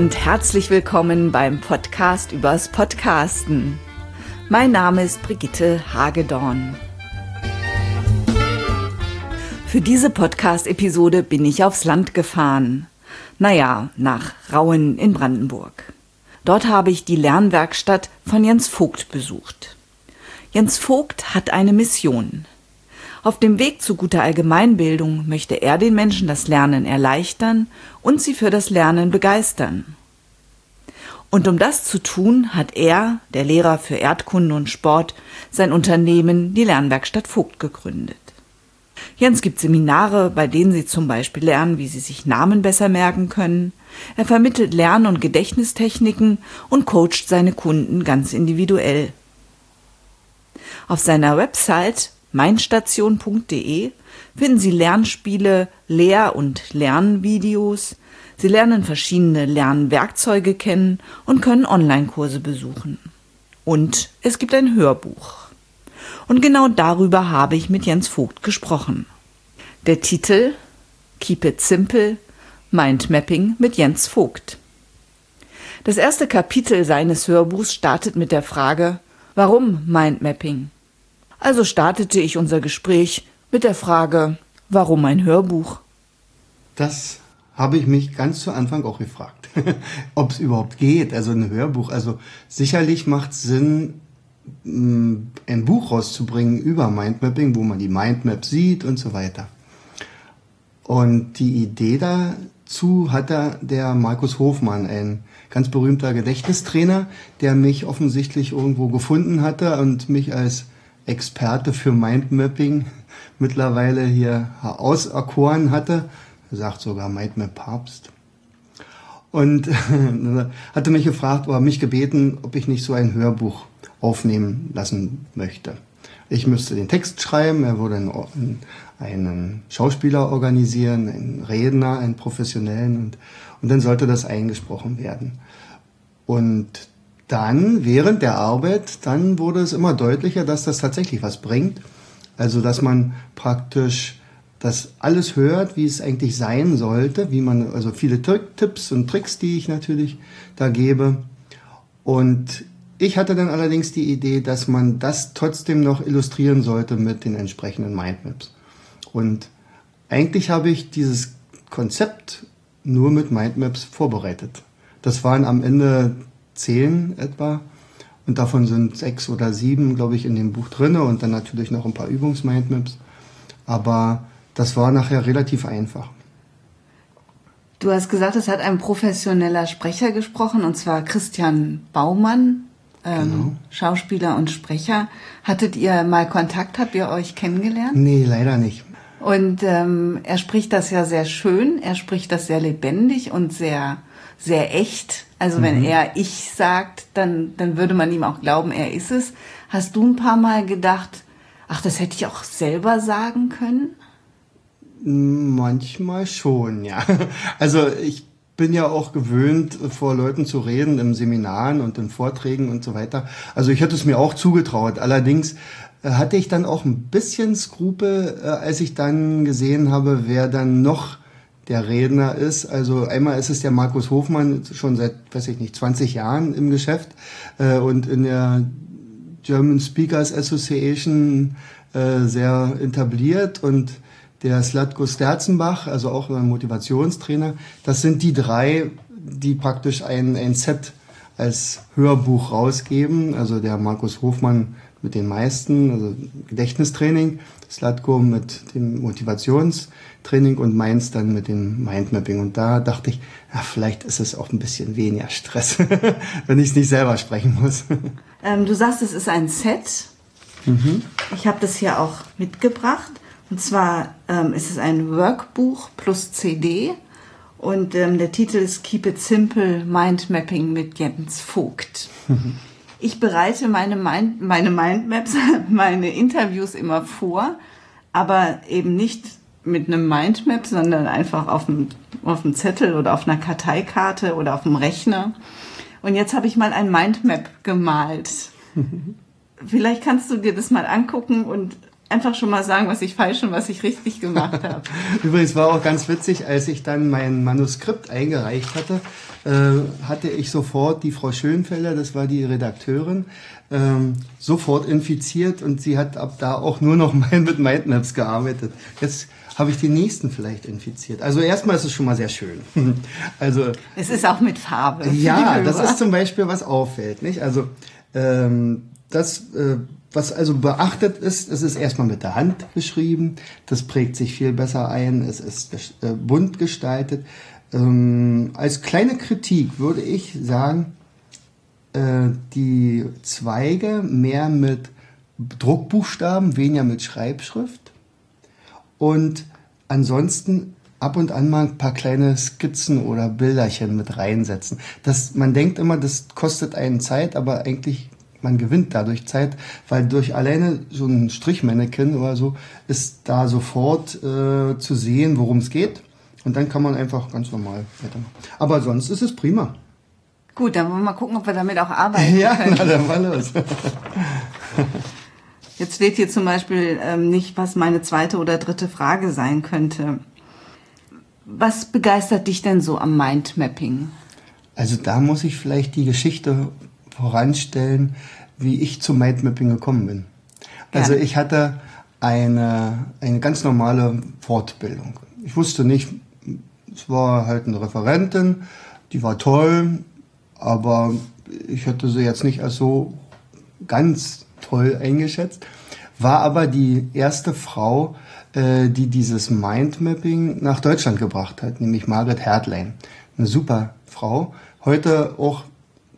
und herzlich willkommen beim Podcast übers Podcasten. Mein Name ist Brigitte Hagedorn. Für diese Podcast-Episode bin ich aufs Land gefahren. Naja, nach Rauen in Brandenburg. Dort habe ich die Lernwerkstatt von Jens Vogt besucht. Jens Vogt hat eine Mission. Auf dem Weg zu guter Allgemeinbildung möchte er den Menschen das Lernen erleichtern und sie für das Lernen begeistern. Und um das zu tun, hat er, der Lehrer für Erdkunde und Sport, sein Unternehmen, die Lernwerkstatt Vogt, gegründet. Jens gibt Seminare, bei denen sie zum Beispiel lernen, wie sie sich Namen besser merken können. Er vermittelt Lern- und Gedächtnistechniken und coacht seine Kunden ganz individuell. Auf seiner Website meinstation.de finden Sie Lernspiele, Lehr- und Lernvideos. Sie lernen verschiedene Lernwerkzeuge kennen und können Online-Kurse besuchen. Und es gibt ein Hörbuch. Und genau darüber habe ich mit Jens Vogt gesprochen. Der Titel Keep It Simple Mindmapping mit Jens Vogt. Das erste Kapitel seines Hörbuchs startet mit der Frage, warum Mindmapping? Also startete ich unser Gespräch mit der Frage, warum ein Hörbuch? Das habe ich mich ganz zu Anfang auch gefragt, ob es überhaupt geht, also ein Hörbuch. Also sicherlich macht es Sinn, mm, ein Buch rauszubringen über Mindmapping, wo man die Mindmap sieht und so weiter. Und die Idee dazu hatte der Markus Hofmann, ein ganz berühmter Gedächtnistrainer, der mich offensichtlich irgendwo gefunden hatte und mich als Experte für Mindmapping mittlerweile hier auserkoren hatte. Sagt sogar Mindmap Papst. Und hatte mich gefragt oder mich gebeten, ob ich nicht so ein Hörbuch aufnehmen lassen möchte. Ich müsste den Text schreiben, er würde einen, einen Schauspieler organisieren, einen Redner, einen professionellen und, und dann sollte das eingesprochen werden. Und dann während der Arbeit, dann wurde es immer deutlicher, dass das tatsächlich was bringt. Also dass man praktisch das alles hört, wie es eigentlich sein sollte, wie man, also viele Tipps und Tricks, die ich natürlich da gebe. Und ich hatte dann allerdings die Idee, dass man das trotzdem noch illustrieren sollte mit den entsprechenden Mindmaps. Und eigentlich habe ich dieses Konzept nur mit Mindmaps vorbereitet. Das waren am Ende zehn etwa. Und davon sind sechs oder sieben, glaube ich, in dem Buch drinne und dann natürlich noch ein paar Übungsmindmaps. Aber das war nachher relativ einfach. Du hast gesagt, es hat ein professioneller Sprecher gesprochen, und zwar Christian Baumann, ähm, genau. Schauspieler und Sprecher. Hattet ihr mal Kontakt? Habt ihr euch kennengelernt? Nee, leider nicht. Und ähm, er spricht das ja sehr schön, er spricht das sehr lebendig und sehr sehr echt. Also mhm. wenn er ich sagt, dann, dann würde man ihm auch glauben, er ist es. Hast du ein paar Mal gedacht, ach, das hätte ich auch selber sagen können? Manchmal schon, ja. Also ich bin ja auch gewöhnt, vor Leuten zu reden, im Seminaren und in Vorträgen und so weiter. Also ich hätte es mir auch zugetraut. Allerdings äh, hatte ich dann auch ein bisschen Skrupel, äh, als ich dann gesehen habe, wer dann noch der Redner ist. Also einmal ist es der Markus Hofmann, schon seit, weiß ich nicht, 20 Jahren im Geschäft äh, und in der German Speakers Association äh, sehr etabliert und der Slatko Sterzenbach, also auch ein Motivationstrainer. Das sind die drei, die praktisch ein, ein Set als Hörbuch rausgeben. Also der Markus Hofmann mit den meisten, also Gedächtnistraining, Slatko mit dem Motivationstraining und meins dann mit dem Mindmapping. Und da dachte ich, ja, vielleicht ist es auch ein bisschen weniger Stress, wenn ich es nicht selber sprechen muss. Ähm, du sagst, es ist ein Set. Mhm. Ich habe das hier auch mitgebracht. Und zwar ähm, ist es ein Workbuch plus CD. Und ähm, der Titel ist Keep It Simple Mindmapping mit Jens Vogt. Mhm. Ich bereite meine, Mind, meine Mindmaps, meine Interviews immer vor, aber eben nicht mit einem Mindmap, sondern einfach auf dem, auf dem Zettel oder auf einer Karteikarte oder auf dem Rechner. Und jetzt habe ich mal ein Mindmap gemalt. Vielleicht kannst du dir das mal angucken und einfach schon mal sagen, was ich falsch und was ich richtig gemacht habe. Übrigens war auch ganz witzig, als ich dann mein Manuskript eingereicht hatte, äh, hatte ich sofort die Frau Schönfelder, das war die Redakteurin, ähm, sofort infiziert und sie hat ab da auch nur noch mal mit Mindmaps gearbeitet. Jetzt habe ich die nächsten vielleicht infiziert. Also erstmal ist es schon mal sehr schön. Also es ist auch mit Farbe. Ja, das ist zum Beispiel was auffällt, nicht? Also ähm, das äh, was also beachtet ist, es ist erstmal mit der Hand geschrieben, das prägt sich viel besser ein, es ist äh, bunt gestaltet. Ähm, als kleine Kritik würde ich sagen, äh, die Zweige mehr mit Druckbuchstaben, weniger mit Schreibschrift. Und ansonsten ab und an mal ein paar kleine Skizzen oder Bilderchen mit reinsetzen. Das, man denkt immer, das kostet einen Zeit, aber eigentlich man gewinnt dadurch Zeit, weil durch alleine so ein Strichmannequin oder so ist da sofort äh, zu sehen, worum es geht. Und dann kann man einfach ganz normal weitermachen. Aber sonst ist es prima. Gut, dann wollen wir mal gucken, ob wir damit auch arbeiten ja, können. Ja, dann mal los. Jetzt steht hier zum Beispiel ähm, nicht, was meine zweite oder dritte Frage sein könnte. Was begeistert dich denn so am Mindmapping? Also da muss ich vielleicht die Geschichte voranstellen, wie ich zum Mindmapping gekommen bin. Also ich hatte eine, eine ganz normale Fortbildung. Ich wusste nicht, es war halt eine Referentin, die war toll, aber ich hätte sie jetzt nicht als so ganz toll eingeschätzt. War aber die erste Frau, äh, die dieses Mindmapping nach Deutschland gebracht hat, nämlich Margaret Hertlein. Eine super Frau. Heute auch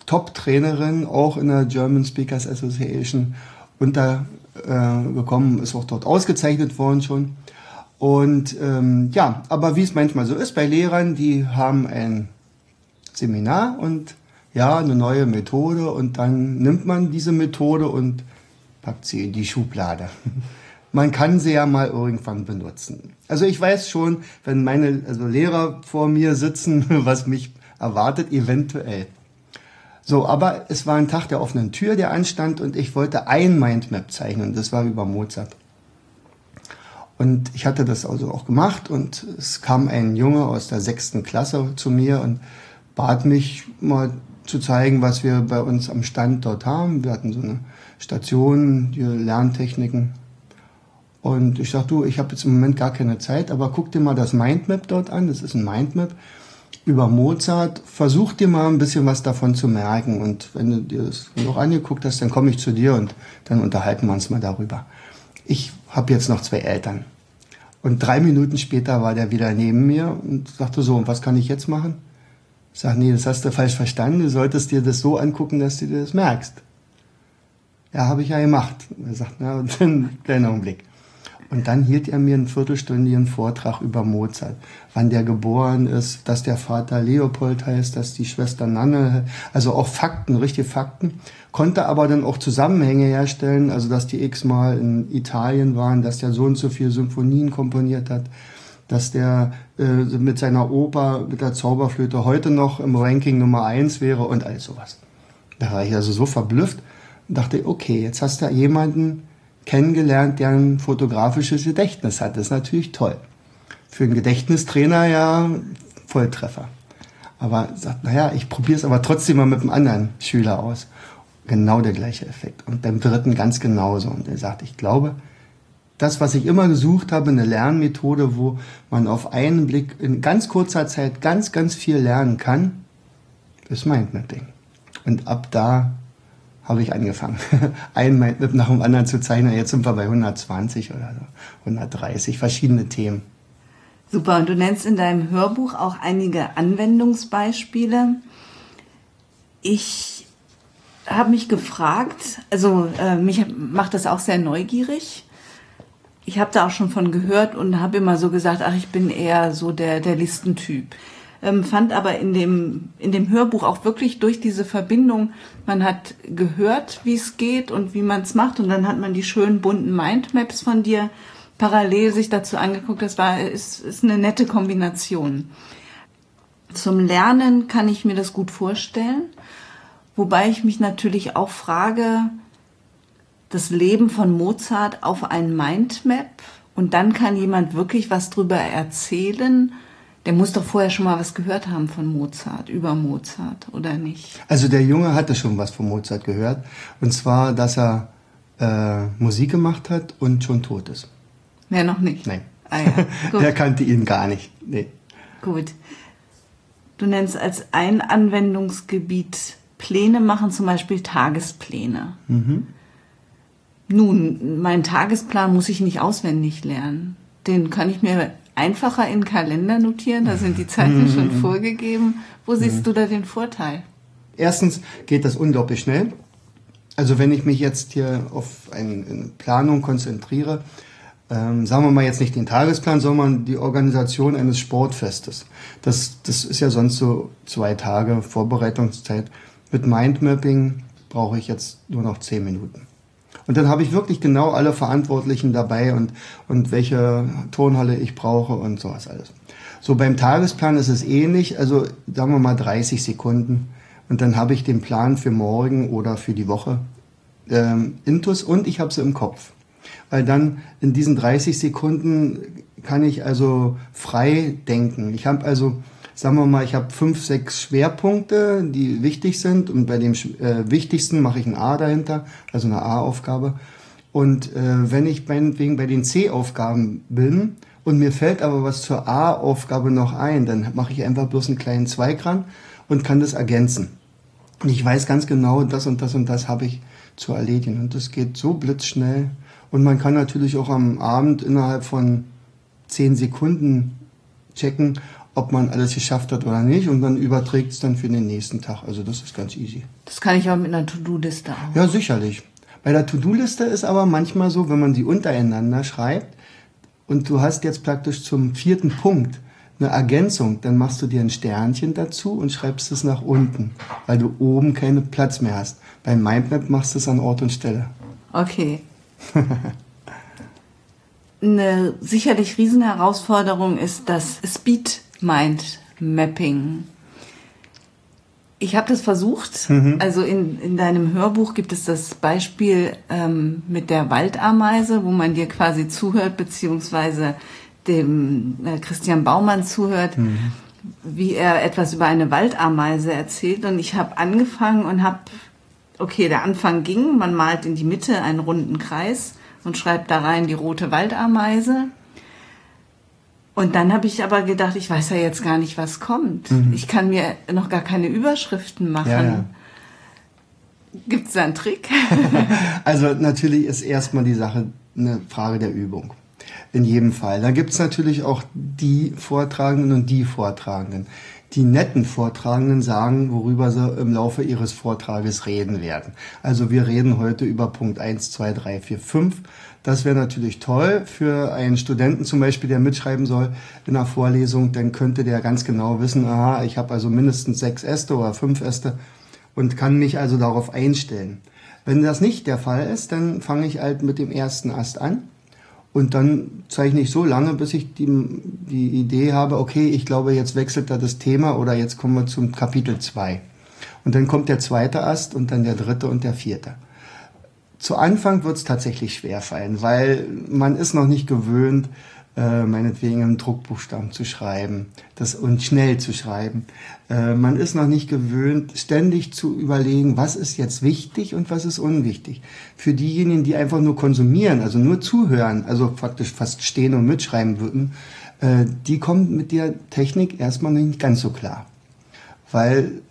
Top-Trainerin, auch in der German Speakers Association untergekommen, äh, ist auch dort ausgezeichnet worden schon. Und ähm, ja, aber wie es manchmal so ist bei Lehrern, die haben ein Seminar und ja, eine neue Methode und dann nimmt man diese Methode und packt sie in die Schublade. Man kann sie ja mal irgendwann benutzen. Also ich weiß schon, wenn meine also Lehrer vor mir sitzen, was mich erwartet, eventuell. So, aber es war ein Tag der offenen Tür, der anstand und ich wollte ein Mindmap zeichnen. Das war über Mozart. Und ich hatte das also auch gemacht und es kam ein Junge aus der sechsten Klasse zu mir und bat mich mal zu zeigen, was wir bei uns am Stand dort haben. Wir hatten so eine Station, die Lerntechniken. Und ich sagte, du, ich habe jetzt im Moment gar keine Zeit, aber guck dir mal das Mindmap dort an. Das ist ein Mindmap über Mozart. Versuch dir mal ein bisschen was davon zu merken. Und wenn du dir das noch angeguckt hast, dann komme ich zu dir und dann unterhalten wir uns mal darüber. Ich habe jetzt noch zwei Eltern. Und drei Minuten später war der wieder neben mir und sagte so, und was kann ich jetzt machen? Ich sage, nee, das hast du falsch verstanden. Du solltest dir das so angucken, dass du dir das merkst. Ja, habe ich ja gemacht. Er sagt, na, dann, kleiner Augenblick. Und dann hielt er mir einen viertelstündigen Vortrag über Mozart, wann der geboren ist, dass der Vater Leopold heißt, dass die Schwester Nanne, also auch Fakten, richtige Fakten, konnte aber dann auch Zusammenhänge herstellen, also dass die x-mal in Italien waren, dass der so und so viele Symphonien komponiert hat, dass der äh, mit seiner Oper, mit der Zauberflöte heute noch im Ranking Nummer eins wäre und all sowas. Da war ich also so verblüfft und dachte, okay, jetzt hast du jemanden kennengelernt, der ein fotografisches Gedächtnis hat. Das ist natürlich toll. Für einen Gedächtnistrainer ja Volltreffer. Aber sagt, naja, ich probiere es aber trotzdem mal mit einem anderen Schüler aus. Genau der gleiche Effekt. Und beim dritten ganz genauso. Und er sagt, ich glaube, das, was ich immer gesucht habe, eine Lernmethode, wo man auf einen Blick in ganz kurzer Zeit ganz, ganz viel lernen kann, ist Mindmapping. Und ab da habe ich angefangen, ein Mindmap nach dem anderen zu zeichnen. Jetzt sind wir bei 120 oder so, 130 verschiedene Themen. Super, und du nennst in deinem Hörbuch auch einige Anwendungsbeispiele. Ich habe mich gefragt, also äh, mich macht das auch sehr neugierig ich habe da auch schon von gehört und habe immer so gesagt, ach, ich bin eher so der, der Listentyp. Ähm, fand aber in dem, in dem Hörbuch auch wirklich durch diese Verbindung, man hat gehört, wie es geht und wie man es macht und dann hat man die schönen bunten Mindmaps von dir parallel sich dazu angeguckt. Das war, ist, ist eine nette Kombination. Zum Lernen kann ich mir das gut vorstellen, wobei ich mich natürlich auch frage, das Leben von Mozart auf ein Mindmap und dann kann jemand wirklich was drüber erzählen. Der muss doch vorher schon mal was gehört haben von Mozart, über Mozart, oder nicht? Also der Junge hatte schon was von Mozart gehört. Und zwar, dass er äh, Musik gemacht hat und schon tot ist. Mehr noch nicht? Nein. Ah, ja. der kannte ihn gar nicht. Nee. Gut. Du nennst als ein Anwendungsgebiet Pläne machen, zum Beispiel Tagespläne. Mhm. Nun, meinen Tagesplan muss ich nicht auswendig lernen. Den kann ich mir einfacher in Kalender notieren, da sind die Zeiten schon mhm. vorgegeben. Wo siehst mhm. du da den Vorteil? Erstens geht das unglaublich schnell. Also wenn ich mich jetzt hier auf eine Planung konzentriere, ähm, sagen wir mal jetzt nicht den Tagesplan, sondern die Organisation eines Sportfestes. Das, das ist ja sonst so zwei Tage Vorbereitungszeit. Mit Mindmapping brauche ich jetzt nur noch zehn Minuten. Und dann habe ich wirklich genau alle Verantwortlichen dabei und, und welche Turnhalle ich brauche und sowas alles. So beim Tagesplan ist es ähnlich, also sagen wir mal 30 Sekunden und dann habe ich den Plan für morgen oder für die Woche ähm, intus und ich habe sie im Kopf. Weil dann in diesen 30 Sekunden kann ich also frei denken. Ich habe also sagen wir mal, ich habe fünf, sechs Schwerpunkte, die wichtig sind und bei dem äh, wichtigsten mache ich ein A dahinter, also eine A-Aufgabe. Und äh, wenn ich meinetwegen bei den C-Aufgaben bin und mir fällt aber was zur A-Aufgabe noch ein, dann mache ich einfach bloß einen kleinen Zweig ran und kann das ergänzen. Und ich weiß ganz genau, das und das und das habe ich zu erledigen. Und das geht so blitzschnell. Und man kann natürlich auch am Abend innerhalb von zehn Sekunden checken, ob man alles geschafft hat oder nicht und dann überträgt es dann für den nächsten Tag. Also das ist ganz easy. Das kann ich auch mit einer To-Do-Liste auch. Ja, sicherlich. Bei der To-Do-Liste ist aber manchmal so, wenn man sie untereinander schreibt und du hast jetzt praktisch zum vierten Punkt eine Ergänzung, dann machst du dir ein Sternchen dazu und schreibst es nach unten, weil du oben keinen Platz mehr hast. Beim Mindmap machst du es an Ort und Stelle. Okay. eine sicherlich Riesenherausforderung ist das Speed Mind Mapping. Ich habe das versucht. Mhm. Also in, in deinem Hörbuch gibt es das Beispiel ähm, mit der Waldameise, wo man dir quasi zuhört, beziehungsweise dem äh, Christian Baumann zuhört, mhm. wie er etwas über eine Waldameise erzählt. Und ich habe angefangen und habe, okay, der Anfang ging, man malt in die Mitte einen runden Kreis und schreibt da rein die rote Waldameise. Und dann habe ich aber gedacht, ich weiß ja jetzt gar nicht, was kommt. Mhm. Ich kann mir noch gar keine Überschriften machen. Ja, ja. Gibt es da einen Trick? also natürlich ist erstmal die Sache eine Frage der Übung. In jedem Fall. Da gibt es natürlich auch die Vortragenden und die Vortragenden. Die netten Vortragenden sagen, worüber sie im Laufe ihres Vortrages reden werden. Also wir reden heute über Punkt 1, 2, 3, 4, 5 das wäre natürlich toll für einen Studenten zum Beispiel, der mitschreiben soll in einer Vorlesung. Dann könnte der ganz genau wissen, aha, ich habe also mindestens sechs Äste oder fünf Äste und kann mich also darauf einstellen. Wenn das nicht der Fall ist, dann fange ich halt mit dem ersten Ast an und dann zeichne ich so lange, bis ich die, die Idee habe, okay, ich glaube, jetzt wechselt da das Thema oder jetzt kommen wir zum Kapitel zwei Und dann kommt der zweite Ast und dann der dritte und der vierte. Zu Anfang wird es tatsächlich schwer fallen, weil man ist noch nicht gewöhnt, äh, meinetwegen einen Druckbuchstaben zu schreiben das, und schnell zu schreiben. Äh, man ist noch nicht gewöhnt, ständig zu überlegen, was ist jetzt wichtig und was ist unwichtig. Für diejenigen, die einfach nur konsumieren, also nur zuhören, also praktisch fast stehen und mitschreiben würden, äh, die kommen mit der Technik erstmal nicht ganz so klar. Weil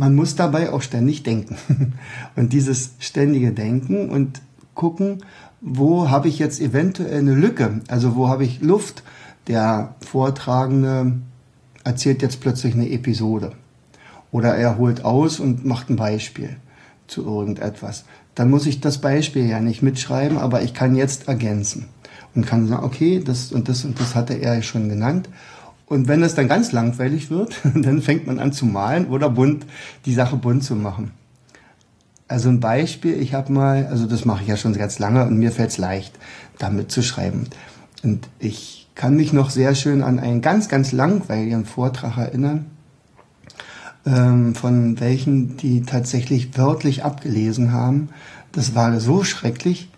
man muss dabei auch ständig denken. Und dieses ständige Denken und gucken, wo habe ich jetzt eventuell eine Lücke, also wo habe ich Luft. Der Vortragende erzählt jetzt plötzlich eine Episode oder er holt aus und macht ein Beispiel zu irgendetwas. Dann muss ich das Beispiel ja nicht mitschreiben, aber ich kann jetzt ergänzen und kann sagen, okay, das und das und das hatte er schon genannt und wenn es dann ganz langweilig wird, dann fängt man an zu malen oder bunt, die Sache bunt zu machen. Also ein Beispiel, ich habe mal, also das mache ich ja schon ganz lange und mir fällt es leicht, damit zu schreiben. Und ich kann mich noch sehr schön an einen ganz, ganz langweiligen Vortrag erinnern. ähm, von welchen, die tatsächlich wörtlich abgelesen haben. Das war so schrecklich.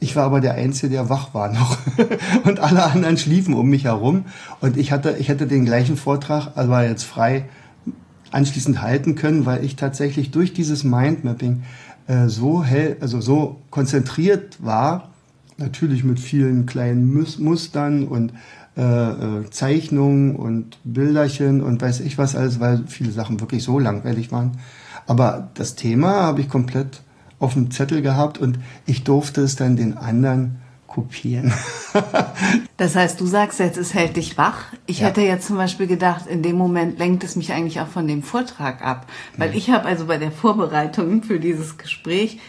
Ich war aber der Einzige, der wach war noch. und alle anderen schliefen um mich herum. Und ich hatte, ich hätte den gleichen Vortrag, aber jetzt frei anschließend halten können, weil ich tatsächlich durch dieses Mindmapping äh, so hell, also so konzentriert war, natürlich mit vielen kleinen Mus Mustern und äh, äh, Zeichnungen und Bilderchen und weiß ich was alles, weil viele Sachen wirklich so langweilig waren. Aber das Thema habe ich komplett auf dem Zettel gehabt und ich durfte es dann den anderen kopieren. das heißt, du sagst jetzt, es hält dich wach. Ich ja. hätte jetzt zum Beispiel gedacht, in dem Moment lenkt es mich eigentlich auch von dem Vortrag ab. Weil ich habe also bei der Vorbereitung für dieses Gespräch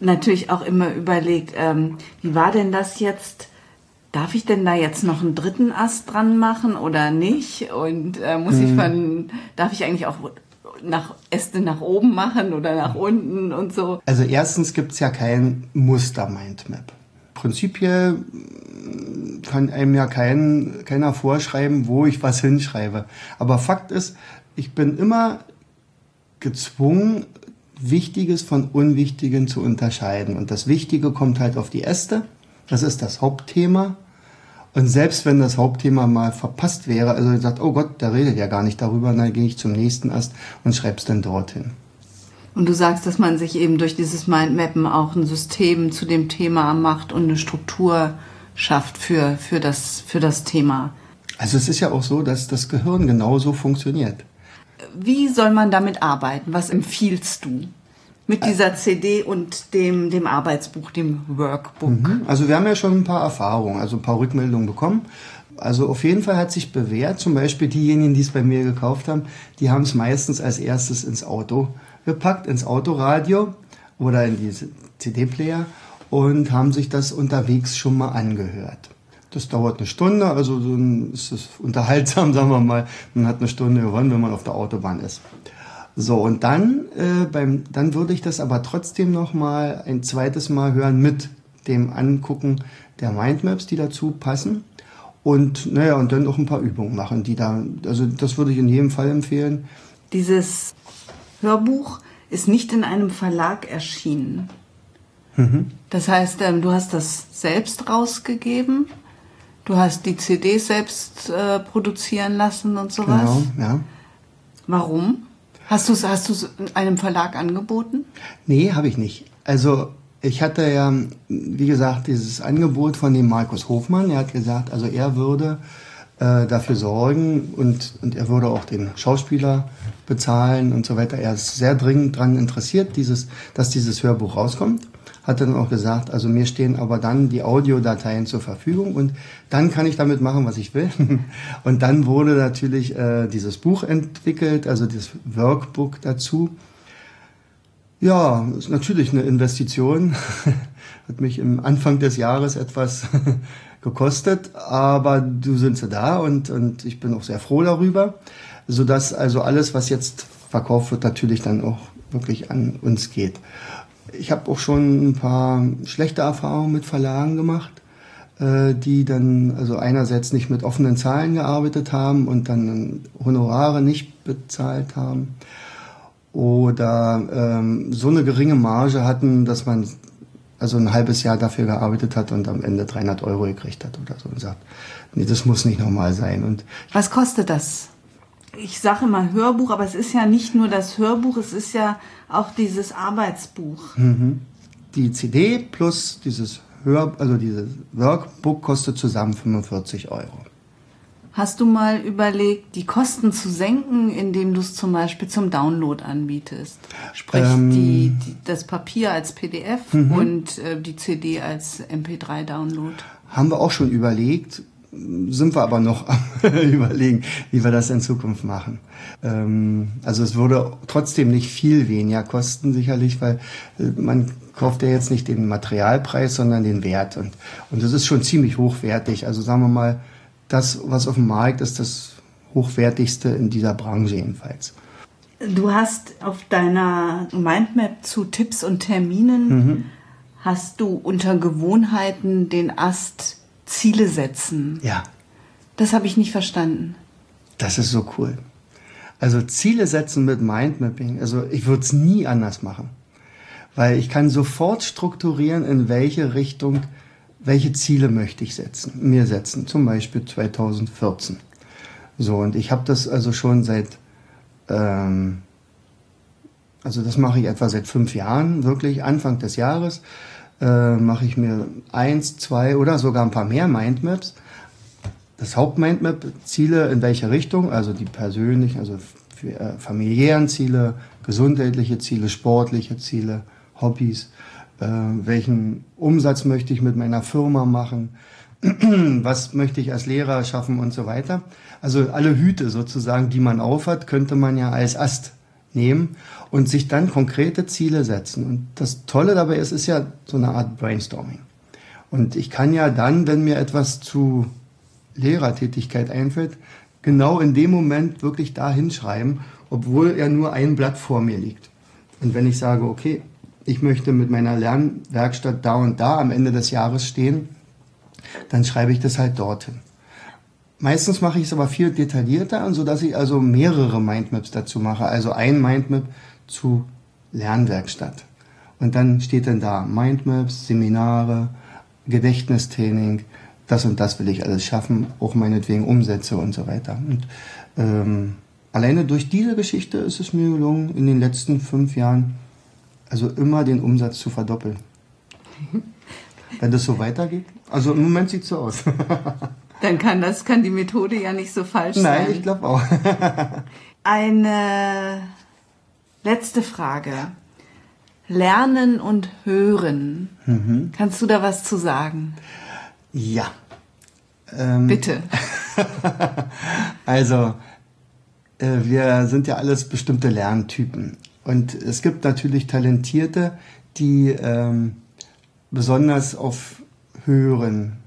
natürlich auch immer überlegt, ähm, wie war denn das jetzt? Darf ich denn da jetzt noch einen dritten Ast dran machen oder nicht? Und äh, muss mhm. ich von, darf ich eigentlich auch nach Äste nach oben machen oder nach unten und so? Also erstens gibt es ja kein Muster-Mindmap. Prinzipiell mm, kann einem ja kein, keiner vorschreiben, wo ich was hinschreibe. Aber Fakt ist, ich bin immer gezwungen, Wichtiges von Unwichtigen zu unterscheiden. Und das Wichtige kommt halt auf die Äste. Das ist das Hauptthema. Und selbst wenn das Hauptthema mal verpasst wäre, also ihr sagt, oh Gott, der redet ja gar nicht darüber, dann gehe ich zum nächsten Ast und schreibe es dann dorthin. Und du sagst, dass man sich eben durch dieses Mindmappen auch ein System zu dem Thema macht und eine Struktur schafft für, für, das, für das Thema. Also es ist ja auch so, dass das Gehirn genauso funktioniert. Wie soll man damit arbeiten? Was empfiehlst du? Mit dieser CD und dem, dem Arbeitsbuch, dem Workbook. Mhm. Also wir haben ja schon ein paar Erfahrungen, also ein paar Rückmeldungen bekommen. Also auf jeden Fall hat sich bewährt, zum Beispiel diejenigen, die es bei mir gekauft haben, die haben es meistens als erstes ins Auto gepackt, ins Autoradio oder in diese CD-Player und haben sich das unterwegs schon mal angehört. Das dauert eine Stunde, also ist es unterhaltsam, sagen wir mal. Man hat eine Stunde gewonnen, wenn man auf der Autobahn ist. So, und dann, äh, beim, dann würde ich das aber trotzdem noch mal ein zweites Mal hören mit dem Angucken der Mindmaps, die dazu passen. Und naja, und dann noch ein paar Übungen machen, die da, also das würde ich in jedem Fall empfehlen. Dieses Hörbuch ist nicht in einem Verlag erschienen. Mhm. Das heißt, ähm, du hast das selbst rausgegeben, du hast die CD selbst äh, produzieren lassen und sowas. Genau, ja. Warum? Hast du es hast du's einem Verlag angeboten? Nee, habe ich nicht. Also ich hatte ja, wie gesagt, dieses Angebot von dem Markus Hofmann. Er hat gesagt, also er würde äh, dafür sorgen und, und er würde auch den Schauspieler bezahlen und so weiter. Er ist sehr dringend daran interessiert, dieses, dass dieses Hörbuch rauskommt hat dann auch gesagt, also mir stehen aber dann die Audiodateien zur Verfügung und dann kann ich damit machen, was ich will. Und dann wurde natürlich äh, dieses Buch entwickelt, also das Workbook dazu. Ja, ist natürlich eine Investition. Hat mich im Anfang des Jahres etwas gekostet, aber du sind sie da und, und ich bin auch sehr froh darüber, sodass also alles, was jetzt verkauft wird, natürlich dann auch wirklich an uns geht. Ich habe auch schon ein paar schlechte Erfahrungen mit Verlagen gemacht, äh, die dann also einerseits nicht mit offenen Zahlen gearbeitet haben und dann Honorare nicht bezahlt haben oder ähm, so eine geringe Marge hatten, dass man also ein halbes Jahr dafür gearbeitet hat und am Ende 300 Euro gekriegt hat oder so und sagt, nee, das muss nicht normal sein. Und Was kostet das? Ich sage immer Hörbuch, aber es ist ja nicht nur das Hörbuch, es ist ja auch dieses Arbeitsbuch. Mhm. Die CD plus dieses Hör, also dieses Workbook kostet zusammen 45 Euro. Hast du mal überlegt, die Kosten zu senken, indem du es zum Beispiel zum Download anbietest? Sprich, ähm, die, die, das Papier als PDF mhm. und äh, die CD als MP3-Download? Haben wir auch schon überlegt sind wir aber noch am überlegen, wie wir das in Zukunft machen. Ähm, also es würde trotzdem nicht viel weniger kosten, sicherlich, weil äh, man kauft ja jetzt nicht den Materialpreis, sondern den Wert. Und, und das ist schon ziemlich hochwertig. Also sagen wir mal, das, was auf dem Markt ist, das hochwertigste in dieser Branche jedenfalls. Du hast auf deiner Mindmap zu Tipps und Terminen, mhm. hast du unter Gewohnheiten den Ast Ziele setzen. Ja. Das habe ich nicht verstanden. Das ist so cool. Also Ziele setzen mit Mindmapping. Also ich würde es nie anders machen. Weil ich kann sofort strukturieren, in welche Richtung, welche Ziele möchte ich setzen, mir setzen. Zum Beispiel 2014. So, und ich habe das also schon seit, ähm, also das mache ich etwa seit fünf Jahren, wirklich Anfang des Jahres, äh, mache ich mir eins, zwei oder sogar ein paar mehr Mindmaps. Das Hauptmindmap, Ziele in welche Richtung, also die persönlichen, also äh, familiären Ziele, gesundheitliche Ziele, sportliche Ziele, Hobbys, äh, welchen Umsatz möchte ich mit meiner Firma machen, was möchte ich als Lehrer schaffen und so weiter. Also alle Hüte sozusagen, die man aufhat, könnte man ja als Ast nehmen und sich dann konkrete Ziele setzen. Und das Tolle dabei ist, ist ja so eine Art Brainstorming. Und ich kann ja dann, wenn mir etwas zu Lehrertätigkeit einfällt, genau in dem Moment wirklich da hinschreiben, obwohl er nur ein Blatt vor mir liegt. Und wenn ich sage, okay, ich möchte mit meiner Lernwerkstatt da und da am Ende des Jahres stehen, dann schreibe ich das halt dorthin. Meistens mache ich es aber viel detaillierter, so dass ich also mehrere Mindmaps dazu mache. Also ein Mindmap zu Lernwerkstatt. Und dann steht dann da Mindmaps, Seminare, Gedächtnistraining, das und das will ich alles schaffen, auch meinetwegen Umsätze und so weiter. Und ähm, alleine durch diese Geschichte ist es mir gelungen, in den letzten fünf Jahren also immer den Umsatz zu verdoppeln. Wenn das so weitergeht. Also im Moment sieht es so aus. Dann kann das kann die Methode ja nicht so falsch Nein, sein. Nein, ich glaube auch. Eine letzte Frage. Lernen und Hören. Mhm. Kannst du da was zu sagen? Ja. Ähm, Bitte. also, äh, wir sind ja alles bestimmte Lerntypen. Und es gibt natürlich Talentierte, die ähm, besonders auf Hören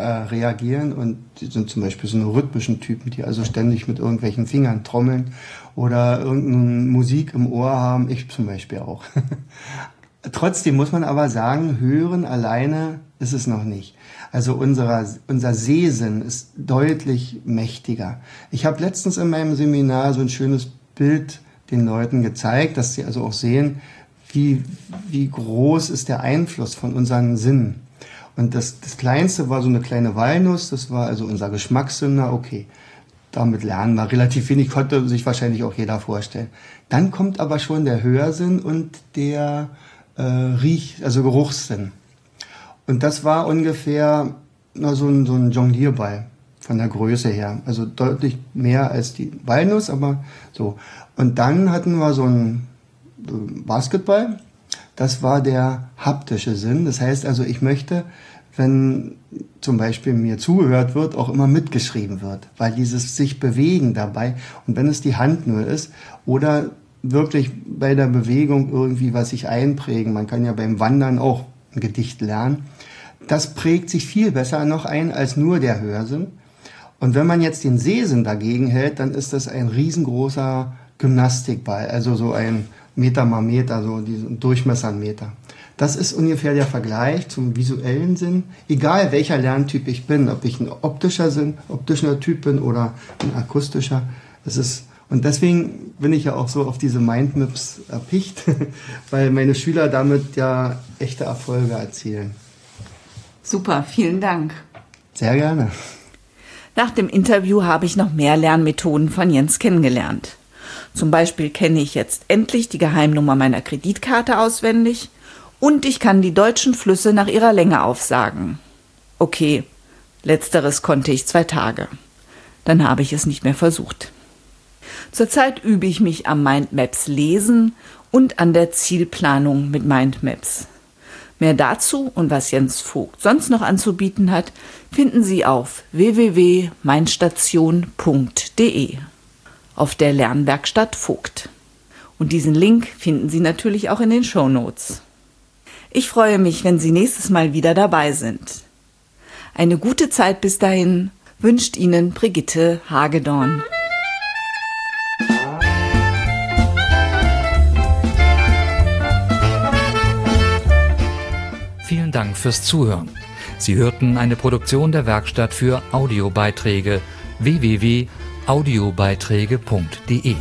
äh, reagieren und die sind zum Beispiel so eine rhythmischen Typen, die also ständig mit irgendwelchen Fingern trommeln oder irgendeine Musik im Ohr haben. Ich zum Beispiel auch. Trotzdem muss man aber sagen, Hören alleine ist es noch nicht. Also unser, unser Sehsinn ist deutlich mächtiger. Ich habe letztens in meinem Seminar so ein schönes Bild den Leuten gezeigt, dass sie also auch sehen, wie, wie groß ist der Einfluss von unseren Sinnen. Und das, das Kleinste war so eine kleine Walnuss, das war also unser Geschmackssinn, okay. Damit lernen wir relativ wenig, konnte sich wahrscheinlich auch jeder vorstellen. Dann kommt aber schon der Hörsinn und der äh, Riech, also Geruchssinn. Und das war ungefähr na, so, ein, so ein Jonglierball von der Größe her. Also deutlich mehr als die Walnuss, aber so. Und dann hatten wir so ein Basketball. Das war der haptische Sinn. Das heißt also, ich möchte, wenn zum Beispiel mir zugehört wird, auch immer mitgeschrieben wird, weil dieses sich bewegen dabei und wenn es die Hand nur ist oder wirklich bei der Bewegung irgendwie was sich einprägen. Man kann ja beim Wandern auch ein Gedicht lernen das prägt sich viel besser noch ein als nur der Hörsinn. Und wenn man jetzt den Sehsinn dagegen hält, dann ist das ein riesengroßer Gymnastikball, also so ein Meter mal Meter, so diesen Durchmesser Meter. Das ist ungefähr der Vergleich zum visuellen Sinn. Egal welcher Lerntyp ich bin, ob ich ein optischer Sinn, optischer Typ bin oder ein akustischer, es ist und deswegen bin ich ja auch so auf diese Mindmaps erpicht, weil meine Schüler damit ja echte Erfolge erzielen. Super, vielen Dank. Sehr gerne. Nach dem Interview habe ich noch mehr Lernmethoden von Jens kennengelernt. Zum Beispiel kenne ich jetzt endlich die Geheimnummer meiner Kreditkarte auswendig und ich kann die deutschen Flüsse nach ihrer Länge aufsagen. Okay, letzteres konnte ich zwei Tage. Dann habe ich es nicht mehr versucht. Zurzeit übe ich mich am Mindmaps lesen und an der Zielplanung mit Mindmaps. Mehr dazu und was Jens Vogt sonst noch anzubieten hat, finden Sie auf www.meinstation.de auf der Lernwerkstatt Vogt. Und diesen Link finden Sie natürlich auch in den Show Notes. Ich freue mich, wenn Sie nächstes Mal wieder dabei sind. Eine gute Zeit bis dahin wünscht Ihnen Brigitte Hagedorn. Vielen Dank fürs Zuhören. Sie hörten eine Produktion der Werkstatt für Audiobeiträge www.audiobeiträge audiobeiträge.de